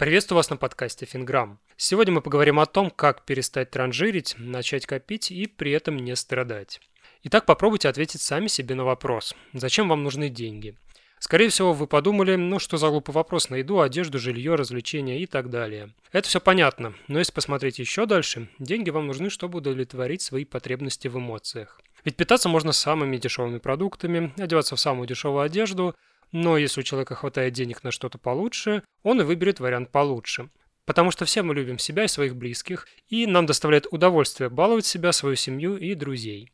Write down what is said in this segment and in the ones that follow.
Приветствую вас на подкасте Финграмм. Сегодня мы поговорим о том, как перестать транжирить, начать копить и при этом не страдать. Итак, попробуйте ответить сами себе на вопрос. Зачем вам нужны деньги? Скорее всего, вы подумали, ну что за глупый вопрос на еду, одежду, жилье, развлечения и так далее. Это все понятно, но если посмотреть еще дальше, деньги вам нужны, чтобы удовлетворить свои потребности в эмоциях. Ведь питаться можно самыми дешевыми продуктами, одеваться в самую дешевую одежду, но если у человека хватает денег на что-то получше, он и выберет вариант получше. Потому что все мы любим себя и своих близких, и нам доставляет удовольствие баловать себя, свою семью и друзей.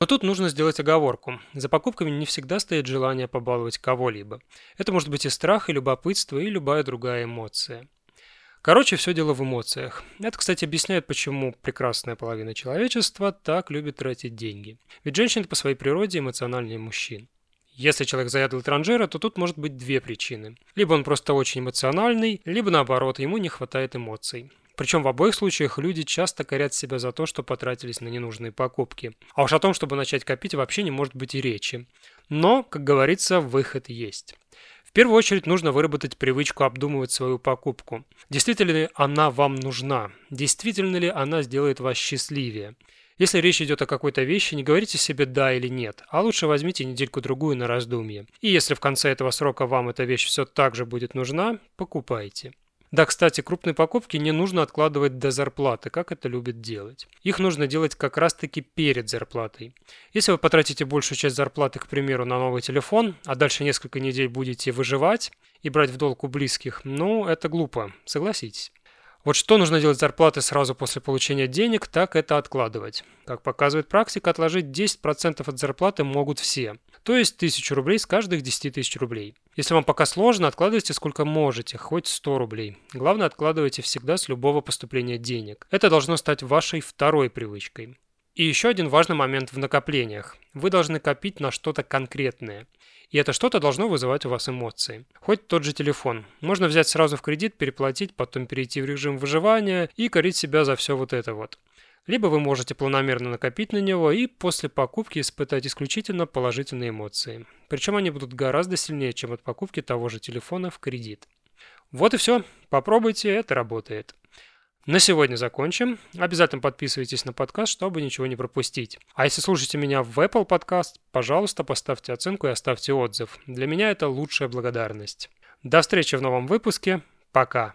Но тут нужно сделать оговорку. За покупками не всегда стоит желание побаловать кого-либо. Это может быть и страх, и любопытство, и любая другая эмоция. Короче, все дело в эмоциях. Это, кстати, объясняет, почему прекрасная половина человечества так любит тратить деньги. Ведь женщины по своей природе эмоциональнее мужчин. Если человек заядлый транжира, то тут может быть две причины. Либо он просто очень эмоциональный, либо наоборот, ему не хватает эмоций. Причем в обоих случаях люди часто корят себя за то, что потратились на ненужные покупки. А уж о том, чтобы начать копить, вообще не может быть и речи. Но, как говорится, выход есть. В первую очередь нужно выработать привычку обдумывать свою покупку. Действительно ли она вам нужна? Действительно ли она сделает вас счастливее? Если речь идет о какой-то вещи, не говорите себе «да» или «нет», а лучше возьмите недельку-другую на раздумье. И если в конце этого срока вам эта вещь все так же будет нужна, покупайте. Да, кстати, крупные покупки не нужно откладывать до зарплаты, как это любят делать. Их нужно делать как раз-таки перед зарплатой. Если вы потратите большую часть зарплаты, к примеру, на новый телефон, а дальше несколько недель будете выживать и брать в долг у близких, ну, это глупо, согласитесь. Вот что нужно делать с зарплаты сразу после получения денег, так это откладывать. Как показывает практика, отложить 10% от зарплаты могут все. То есть 1000 рублей с каждых 10 тысяч рублей. Если вам пока сложно, откладывайте сколько можете, хоть 100 рублей. Главное, откладывайте всегда с любого поступления денег. Это должно стать вашей второй привычкой. И еще один важный момент в накоплениях. Вы должны копить на что-то конкретное. И это что-то должно вызывать у вас эмоции. Хоть тот же телефон. Можно взять сразу в кредит, переплатить, потом перейти в режим выживания и корить себя за все вот это вот. Либо вы можете планомерно накопить на него и после покупки испытать исключительно положительные эмоции. Причем они будут гораздо сильнее, чем от покупки того же телефона в кредит. Вот и все. Попробуйте, это работает. На сегодня закончим. Обязательно подписывайтесь на подкаст, чтобы ничего не пропустить. А если слушаете меня в Apple Podcast, пожалуйста, поставьте оценку и оставьте отзыв. Для меня это лучшая благодарность. До встречи в новом выпуске. Пока.